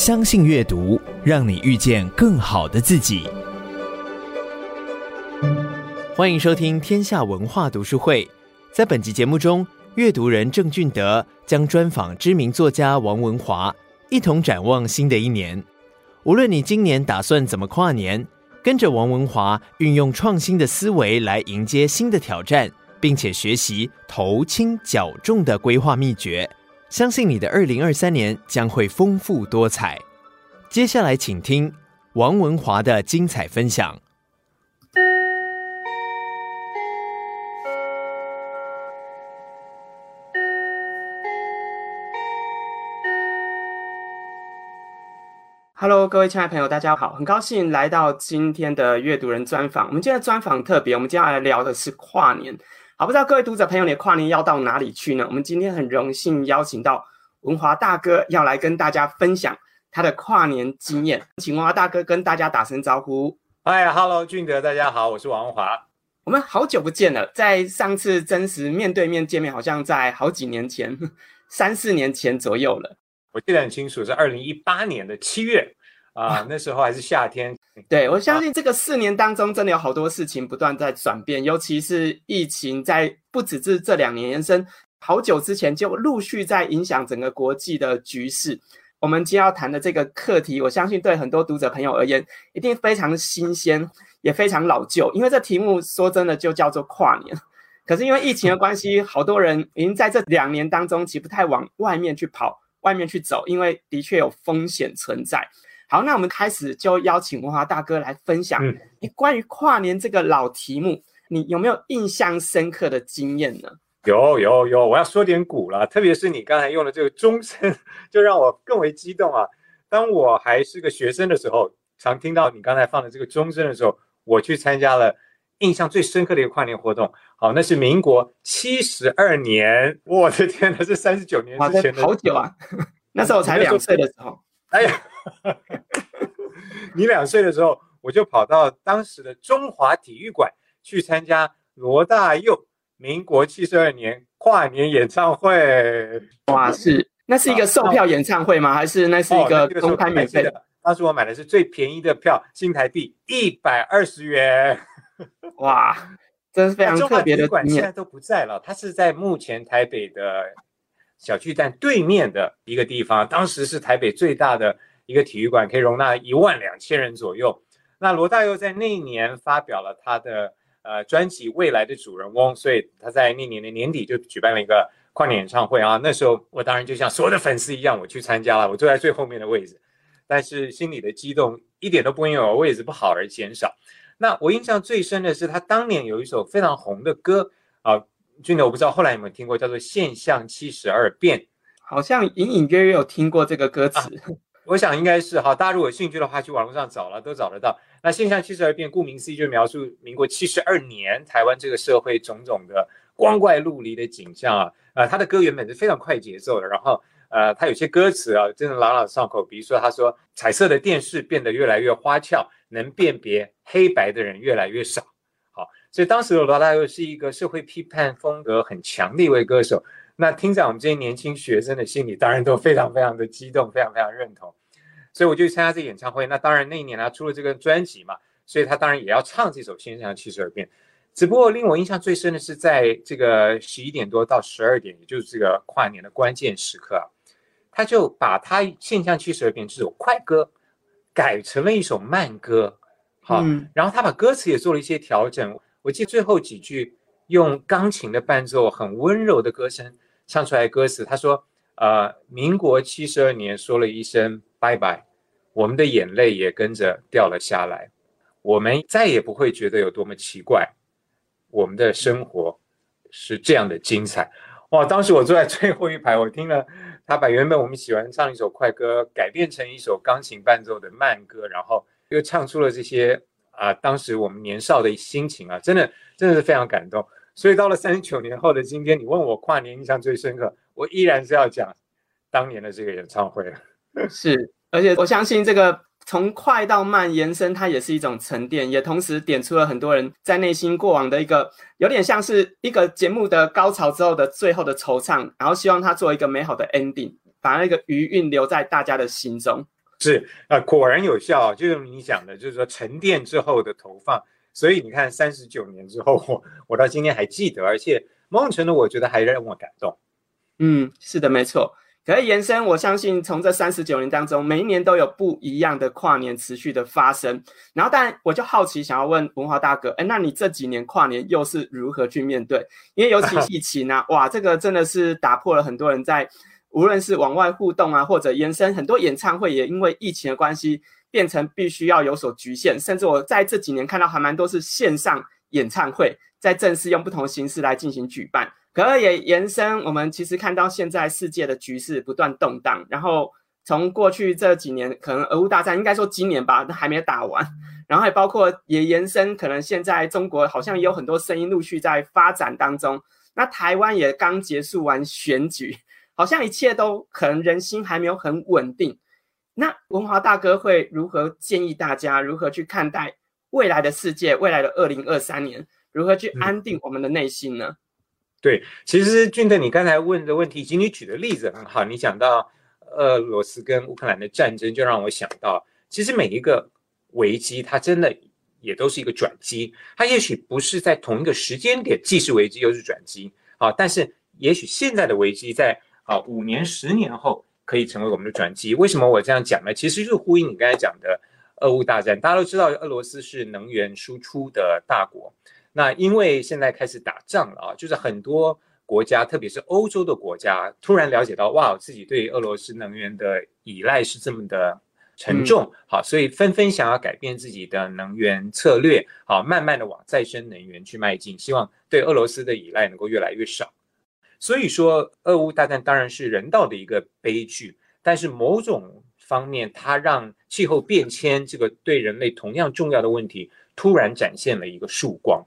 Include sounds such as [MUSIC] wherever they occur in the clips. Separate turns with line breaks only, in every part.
相信阅读，让你遇见更好的自己。欢迎收听天下文化读书会。在本集节目中，阅读人郑俊德将专访知名作家王文华，一同展望新的一年。无论你今年打算怎么跨年，跟着王文华运用创新的思维来迎接新的挑战，并且学习头轻脚重的规划秘诀，相信你的二零二三年将会丰富多彩。接下来，请听王文华的精彩分享。
Hello，各位亲爱的朋友，大家好，很高兴来到今天的阅读人专访。我们今天的专访特别，我们接下来聊的是跨年。好，不知道各位读者朋友，你的跨年要到哪里去呢？我们今天很荣幸邀请到文华大哥，要来跟大家分享他的跨年经验。请文华大哥跟大家打声招呼。
嗨，Hello，俊德，大家好，我是王文华。
我们好久不见了，在上次真实面对面见面，好像在好几年前，三四年前左右了。
我记得很清楚，是二零一八年的七月啊，那时候还是夏天。
对，我相信这个四年当中，真的有好多事情不断在转变，尤其是疫情，在不只是这两年延伸，好久之前就陆续在影响整个国际的局势。我们今天要谈的这个课题，我相信对很多读者朋友而言，一定非常新鲜，也非常老旧，因为这题目说真的就叫做跨年。可是因为疫情的关系，好多人已经在这两年当中，其实不太往外面去跑。外面去走，因为的确有风险存在。好，那我们开始就邀请文华大哥来分享，嗯，关于跨年这个老题目，你有没有印象深刻的经验呢？
有有有，我要说点古了，特别是你刚才用的这个钟声，[LAUGHS] 就让我更为激动啊！当我还是个学生的时候，常听到你刚才放的这个钟声的时候，我去参加了。印象最深刻的一个跨年活动，好，那是民国七十二年，我的天哪，是三十九年之前的，
好久啊！[LAUGHS] 那时候我才两岁的时候，
哎呀，你两岁的时候，我就跑到当时的中华体育馆去参加罗大佑民国七十二年跨年演唱会。
哇，是，[LAUGHS] 那是一个售票演唱会吗？还是那是一个公开免费的？
哦，当时我买的是最便宜的票，新台币一百二十元。[LAUGHS]
哇，真是非常特别的
馆，现在都不在了。它是在目前台北的小巨蛋对面的一个地方。当时是台北最大的一个体育馆，可以容纳一万两千人左右。那罗大佑在那一年发表了他的呃专辑《未来的主人翁》，所以他在那年的年底就举办了一个跨年演唱会啊。那时候我当然就像所有的粉丝一样，我去参加了，我坐在最后面的位置，但是心里的激动一点都不因为我位置不好而减少。那我印象最深的是他当年有一首非常红的歌啊，俊德，我不知道后来有没有听过，叫做《现象七十二变》，
好像隐隐约约有听过这个歌词。
啊、我想应该是哈，大家如果有兴趣的话，去网络上找了都找得到。那《现象七十二变》顾名思义，就描述民国七十二年台湾这个社会种种的光怪陆离的景象啊。呃，他的歌原本是非常快节奏的，然后呃，他有些歌词啊，真的朗朗上口。比如说，他说：“彩色的电视变得越来越花俏。”能辨别黑白的人越来越少，好，所以当时的罗大佑是一个社会批判风格很强的一位歌手。那听在我们这些年轻学生的心里，当然都非常非常的激动，非常非常认同。所以我就参加这个演唱会。那当然那一年他出了这个专辑嘛，所以他当然也要唱这首《现象七十二变》。只不过令我印象最深的是，在这个十一点多到十二点，也就是这个跨年的关键时刻啊，他就把他《现象七十二变》这首快歌。改成了一首慢歌，好，嗯，然后他把歌词也做了一些调整。我记得最后几句用钢琴的伴奏，很温柔的歌声唱出来歌词。他说：“呃，民国七十二年说了一声拜拜，我们的眼泪也跟着掉了下来。我们再也不会觉得有多么奇怪，我们的生活是这样的精彩。”哇！当时我坐在最后一排，我听了他把原本我们喜欢唱一首快歌改编成一首钢琴伴奏的慢歌，然后又唱出了这些啊、当时我们年少的心情啊，真的真的是非常感动。所以到了三十九年后的今天，你问我跨年印象最深刻，我依然是要讲当年的这个演唱会。[LAUGHS]
是，而且我相信这个。从快到慢延伸，它也是一种沉淀，也同时点出了很多人在内心过往的一个，有点像是一个节目的高潮之后的最后的惆怅，然后希望它做一个美好的 ending，把那个余韵留在大家的心中。
是啊，果然有效，就是你讲的，就是说沉淀之后的投放。所以你看，三十九年之后，我我到今天还记得，而且某种程度，我觉得还让我感动。
嗯，是的，没错。可以延伸，我相信从这三十九年当中，每一年都有不一样的跨年持续的发生。然后，但我就好奇，想要问文华大哥，哎，那你这几年跨年又是如何去面对？因为尤其 [LAUGHS] 疫情啊，哇，这个真的是打破了很多人在无论是往外互动啊，或者延伸很多演唱会，也因为疫情的关系，变成必须要有所局限。甚至我在这几年看到还蛮多是线上演唱会，在正式用不同形式来进行举办。可也延伸，我们其实看到现在世界的局势不断动荡，然后从过去这几年，可能俄乌大战应该说今年吧，都还没有打完，然后也包括也延伸，可能现在中国好像也有很多声音陆续在发展当中。那台湾也刚结束完选举，好像一切都可能人心还没有很稳定。那文华大哥会如何建议大家如何去看待未来的世界，未来的二零二三年，如何去安定我们的内心呢？嗯
对，其实俊德，你刚才问的问题以及你举的例子很好。你讲到俄罗斯跟乌克兰的战争，就让我想到，其实每一个危机，它真的也都是一个转机。它也许不是在同一个时间点，既是危机又是转机啊。但是也许现在的危机，在啊五年、十年后可以成为我们的转机。为什么我这样讲呢？其实就是呼应你刚才讲的俄乌大战。大家都知道，俄罗斯是能源输出的大国。那因为现在开始打仗了啊，就是很多国家，特别是欧洲的国家，突然了解到，哇，自己对俄罗斯能源的依赖是这么的沉重，好，所以纷纷想要改变自己的能源策略，好，慢慢的往再生能源去迈进，希望对俄罗斯的依赖能够越来越少。所以说，俄乌大战当然是人道的一个悲剧，但是某种方面，它让气候变迁这个对人类同样重要的问题，突然展现了一个曙光。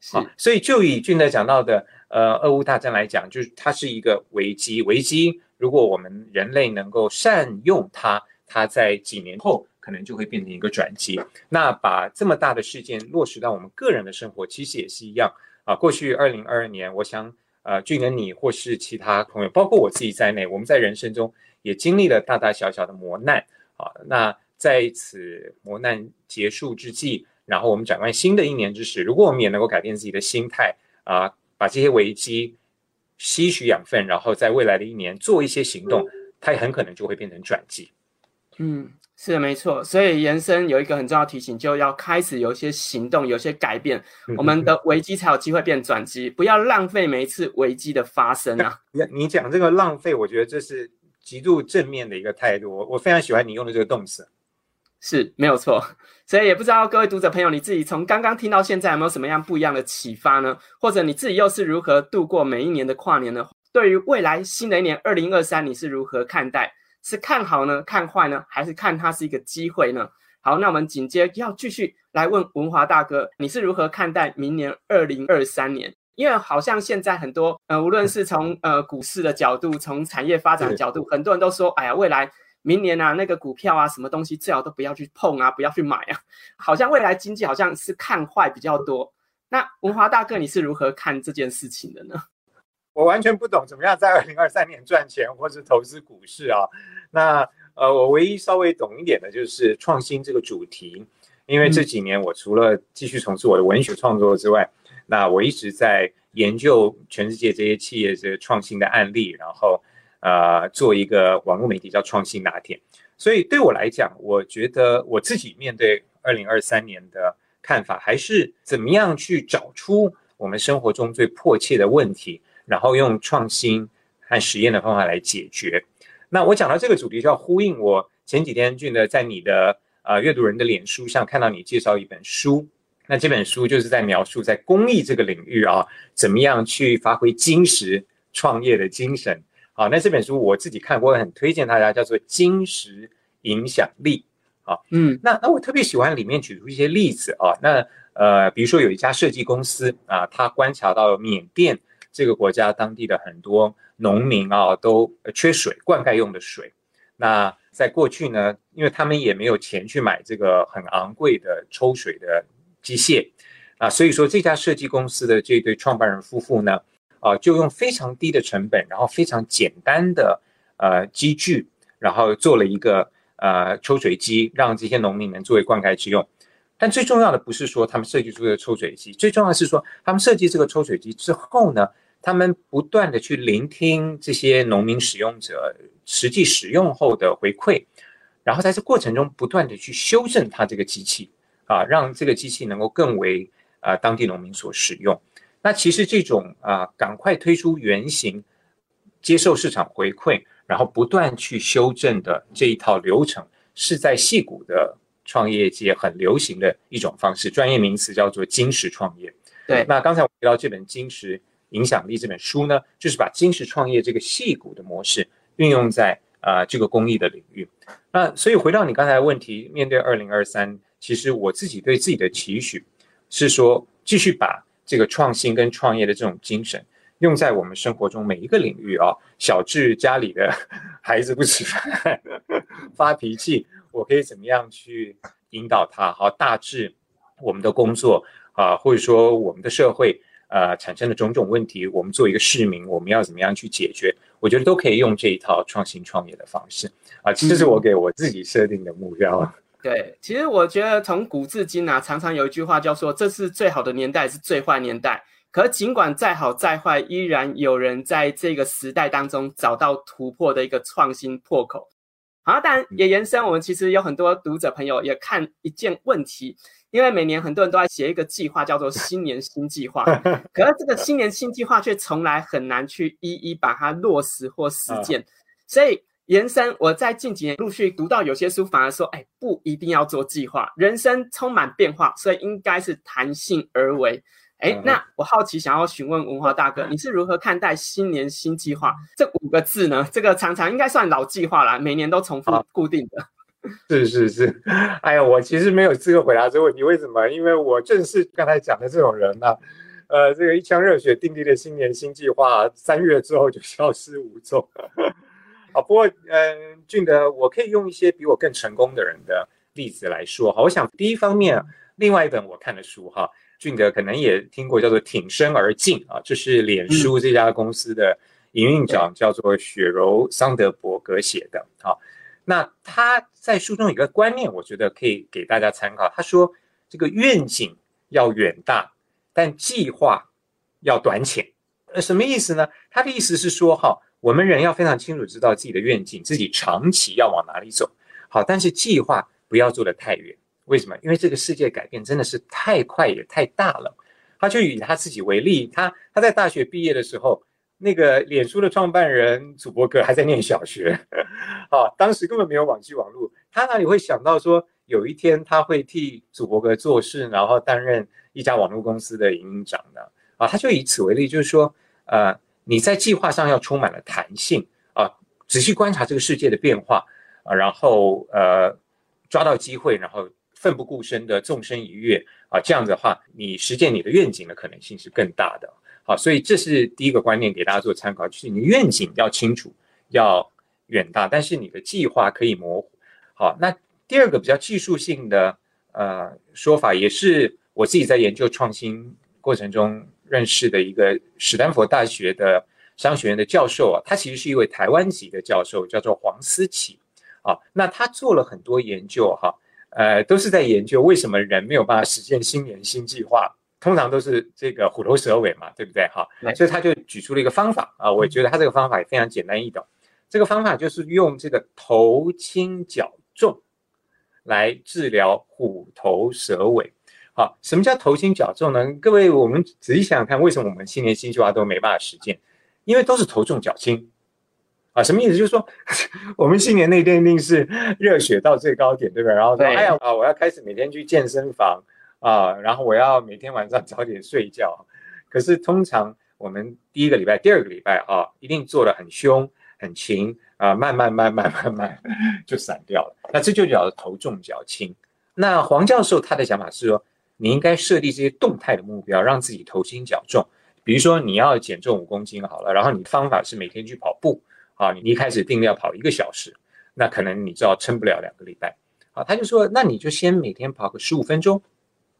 是，所以就以俊德讲到的，呃，俄乌大战来讲，就是它是一个危机。危机，如果我们人类能够善用它，它在几年后可能就会变成一个转机。那把这么大的事件落实到我们个人的生活，其实也是一样啊。过去二零二二年，我想，呃，俊德你或是其他朋友，包括我自己在内，我们在人生中也经历了大大小小的磨难啊。那在此磨难结束之际，然后我们展望新的一年之时，如果我们也能够改变自己的心态啊、呃，把这些危机吸取养分，然后在未来的一年做一些行动，它也很可能就会变成转机。
嗯，是的，没错。所以延伸有一个很重要提醒，就要开始有一些行动，有些改变，我们的危机才有机会变转机。不要浪费每一次危机的发生啊！
你 [LAUGHS] 你讲这个浪费，我觉得这是极度正面的一个态度。我我非常喜欢你用的这个动词。
是没有错，所以也不知道各位读者朋友，你自己从刚刚听到现在有没有什么样不一样的启发呢？或者你自己又是如何度过每一年的跨年呢？对于未来新的一年二零二三，你是如何看待？是看好呢？看坏呢？还是看它是一个机会呢？好，那我们紧接要继续来问文华大哥，你是如何看待明年二零二三年？因为好像现在很多呃，无论是从呃股市的角度，从产业发展的角度，很多人都说，哎呀，未来。明年啊，那个股票啊，什么东西最好都不要去碰啊，不要去买啊。好像未来经济好像是看坏比较多。那文华大哥，你是如何看这件事情的呢？
我完全不懂怎么样在二零二三年赚钱或是投资股市啊。那呃，我唯一稍微懂一点的就是创新这个主题，因为这几年我除了继续从事我的文学创作之外，嗯、那我一直在研究全世界这些企业这些创新的案例，然后。呃，做一个网络媒体叫创新拿铁，所以对我来讲，我觉得我自己面对二零二三年的看法，还是怎么样去找出我们生活中最迫切的问题，然后用创新和实验的方法来解决。那我讲到这个主题，就要呼应我前几天俊的在你的呃阅读人的脸书上看到你介绍一本书，那这本书就是在描述在公益这个领域啊，怎么样去发挥金石创业的精神。好，那这本书我自己看过，很推荐大家，叫做《金石影响力》。好，嗯，那那我特别喜欢里面举出一些例子啊。那呃，比如说有一家设计公司啊，他观察到缅甸这个国家当地的很多农民啊都缺水，灌溉用的水。那在过去呢，因为他们也没有钱去买这个很昂贵的抽水的机械啊，所以说这家设计公司的这对创办人夫妇呢。啊，就用非常低的成本，然后非常简单的呃机具，然后做了一个呃抽水机，让这些农民们作为灌溉之用。但最重要的不是说他们设计出的抽水机，最重要的是说他们设计这个抽水机之后呢，他们不断的去聆听这些农民使用者实际使用后的回馈，然后在这过程中不断的去修正它这个机器啊，让这个机器能够更为啊当地农民所使用。那其实这种啊赶快推出原型，接受市场回馈，然后不断去修正的这一套流程，是在矽谷的。创业界很流行的一种方式，专业名词叫做金石创业。
对，
那刚才我提到这本《金石影响力》这本书呢，就是把金石创业这个细骨的模式运用在啊、呃、这个公益的领域。那所以回到你刚才的问题，面对二零二三，其实我自己对自己的期许是说，继续把这个创新跟创业的这种精神用在我们生活中每一个领域啊，小至家里的 [LAUGHS] 孩子不吃饭 [LAUGHS] 发脾气。我可以怎么样去引导他？好，大致我们的工作啊，或者说我们的社会呃产生的种种问题，我们作为一个市民，我们要怎么样去解决？我觉得都可以用这一套创新创业的方式啊，这是我给我自己设定的目标。
嗯、[LAUGHS] 对，其实我觉得从古至今啊，常常有一句话叫做“这是最好的年代，是最坏年代”。可尽管再好再坏，依然有人在这个时代当中找到突破的一个创新破口。好，当然也延伸，我们其实有很多读者朋友也看一件问题，因为每年很多人都在写一个计划，叫做新年新计划，[LAUGHS] 可是这个新年新计划却从来很难去一一把它落实或实践。所以延伸，我在近几年陆续读到有些书，反而说，哎，不一定要做计划，人生充满变化，所以应该是弹性而为。哎，那我好奇，想要询问文华大哥，你是如何看待新年新计划这五个字呢？这个常常应该算老计划啦，每年都重复固定的。
是是是，哎呀，我其实没有资格回答这个问题，为什么？因为我正是刚才讲的这种人呢、啊。呃，这个一腔热血订立的新年新计划，三月之后就消失无踪。啊，不过，嗯、呃，俊德，我可以用一些比我更成功的人的例子来说。好，我想第一方面，另外一本我看的书哈。俊德可能也听过叫做“挺身而进”啊，这是脸书这家公司的营运长叫做雪柔桑德伯格写的。好，那他在书中有一个观念，我觉得可以给大家参考。他说：“这个愿景要远大，但计划要短浅。”呃，什么意思呢？他的意思是说，哈，我们人要非常清楚知道自己的愿景，自己长期要往哪里走。好，但是计划不要做得太远。为什么？因为这个世界改变真的是太快也太大了。他就以他自己为例，他他在大学毕业的时候，那个脸书的创办人祖伯格还在念小学，[LAUGHS] 啊，当时根本没有网际网络，他哪里会想到说有一天他会替祖伯格做事，然后担任一家网络公司的营运长呢？啊，他就以此为例，就是说，呃，你在计划上要充满了弹性啊，仔细观察这个世界的变化啊，然后呃，抓到机会，然后。奋不顾身的纵身一跃啊，这样的话，你实现你的愿景的可能性是更大的。好，所以这是第一个观念，给大家做参考，就是你愿景要清楚，要远大，但是你的计划可以模糊。好，那第二个比较技术性的呃说法，也是我自己在研究创新过程中认识的一个史丹佛大学的商学院的教授啊，他其实是一位台湾籍的教授，叫做黄思齐啊。那他做了很多研究哈。呃，都是在研究为什么人没有办法实现新年新计划，通常都是这个虎头蛇尾嘛，对不对？哈，所以他就举出了一个方法啊，我觉得他这个方法也非常简单易懂。这个方法就是用这个头轻脚重来治疗虎头蛇尾。好，什么叫头轻脚重呢？各位，我们仔细想想看，为什么我们新年新计划都没办法实践？因为都是头重脚轻。啊，什么意思？就是说，[LAUGHS] 我们新年那天一定是热血到最高点，对不对？然后说，哎呀，啊，我要开始每天去健身房啊，然后我要每天晚上早点睡觉。可是通常我们第一个礼拜、第二个礼拜啊，一定做的很凶、很勤啊，慢慢、慢慢、慢慢就散掉了。那这就叫头重脚轻。那黄教授他的想法是说，你应该设立这些动态的目标，让自己头轻脚重。比如说你要减重五公斤好了，然后你的方法是每天去跑步。啊，你一开始定要跑一个小时，那可能你知道撑不了两个礼拜。啊，他就说，那你就先每天跑个十五分钟，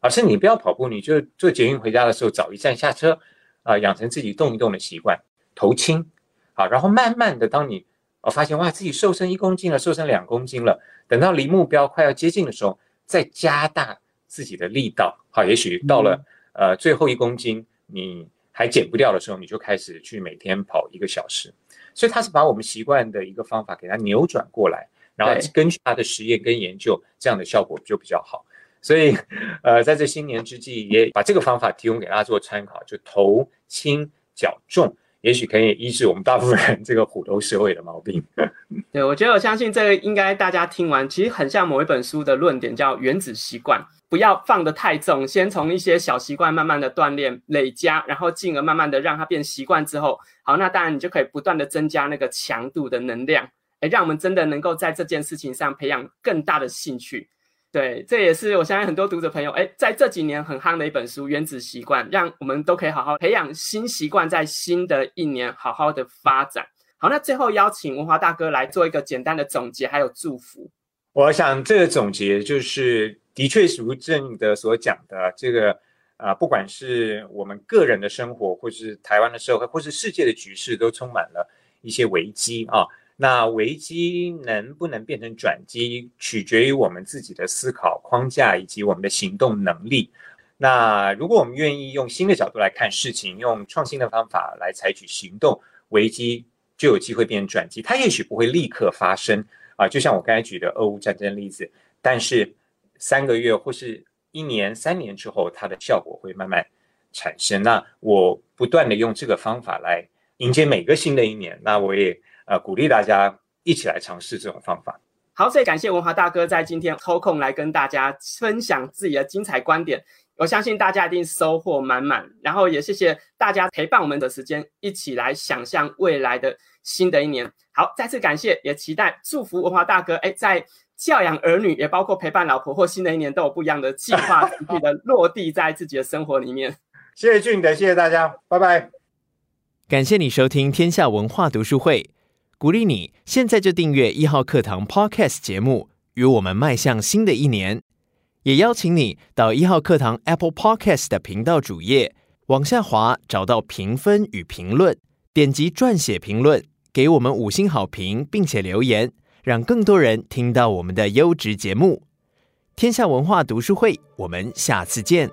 啊，是你不要跑步，你就坐捷运回家的时候早一站下车，啊，养成自己动一动的习惯，头轻，啊，然后慢慢的，当你哦，发现哇自己瘦身一公斤了，瘦身两公斤了，等到离目标快要接近的时候，再加大自己的力道，好，也许到了、嗯、呃最后一公斤你还减不掉的时候，你就开始去每天跑一个小时。所以他是把我们习惯的一个方法给它扭转过来，然后根据他的实验跟研究，这样的效果就比较好。所以，呃，在这新年之际，也把这个方法提供给大家做参考，就头轻脚重，也许可以医治我们大部分人这个虎头蛇尾的毛病。
对，我觉得我相信这个应该大家听完，其实很像某一本书的论点，叫原子习惯，不要放得太重，先从一些小习惯慢慢的锻炼累加，然后进而慢慢的让它变习惯之后。好，那当然你就可以不断的增加那个强度的能量，诶，让我们真的能够在这件事情上培养更大的兴趣。对，这也是我相信很多读者朋友，诶，在这几年很夯的一本书《原子习惯》，让我们都可以好好培养新习惯，在新的一年好好的发展。好，那最后邀请文华大哥来做一个简单的总结，还有祝福。
我想这个总结就是，的确如正德所讲的这个。啊，不管是我们个人的生活，或是台湾的社会，或是世界的局势，都充满了一些危机啊。那危机能不能变成转机，取决于我们自己的思考框架以及我们的行动能力。那如果我们愿意用新的角度来看事情，用创新的方法来采取行动，危机就有机会变成转机。它也许不会立刻发生啊，就像我刚才举的俄乌战争例子，但是三个月或是。一年、三年之后，它的效果会慢慢产生。那我不断的用这个方法来迎接每个新的一年。那我也呃鼓励大家一起来尝试这种方法。
好，所以感谢文华大哥在今天抽空来跟大家分享自己的精彩观点。我相信大家一定收获满满。然后也谢谢大家陪伴我们的时间，一起来想象未来的新的一年。好，再次感谢，也期待祝福文华大哥。哎，在。教养儿女，也包括陪伴老婆，或新的一年都有不一样的计划，继续的落地在自己的生活里面。[LAUGHS]
谢谢俊德，谢谢大家，拜拜。
感谢你收听天下文化读书会，鼓励你现在就订阅一号课堂 Podcast 节目，与我们迈向新的一年。也邀请你到一号课堂 Apple Podcast 的频道主页往下滑，找到评分与评论，点击撰写评论，给我们五星好评，并且留言。让更多人听到我们的优质节目《天下文化读书会》，我们下次见。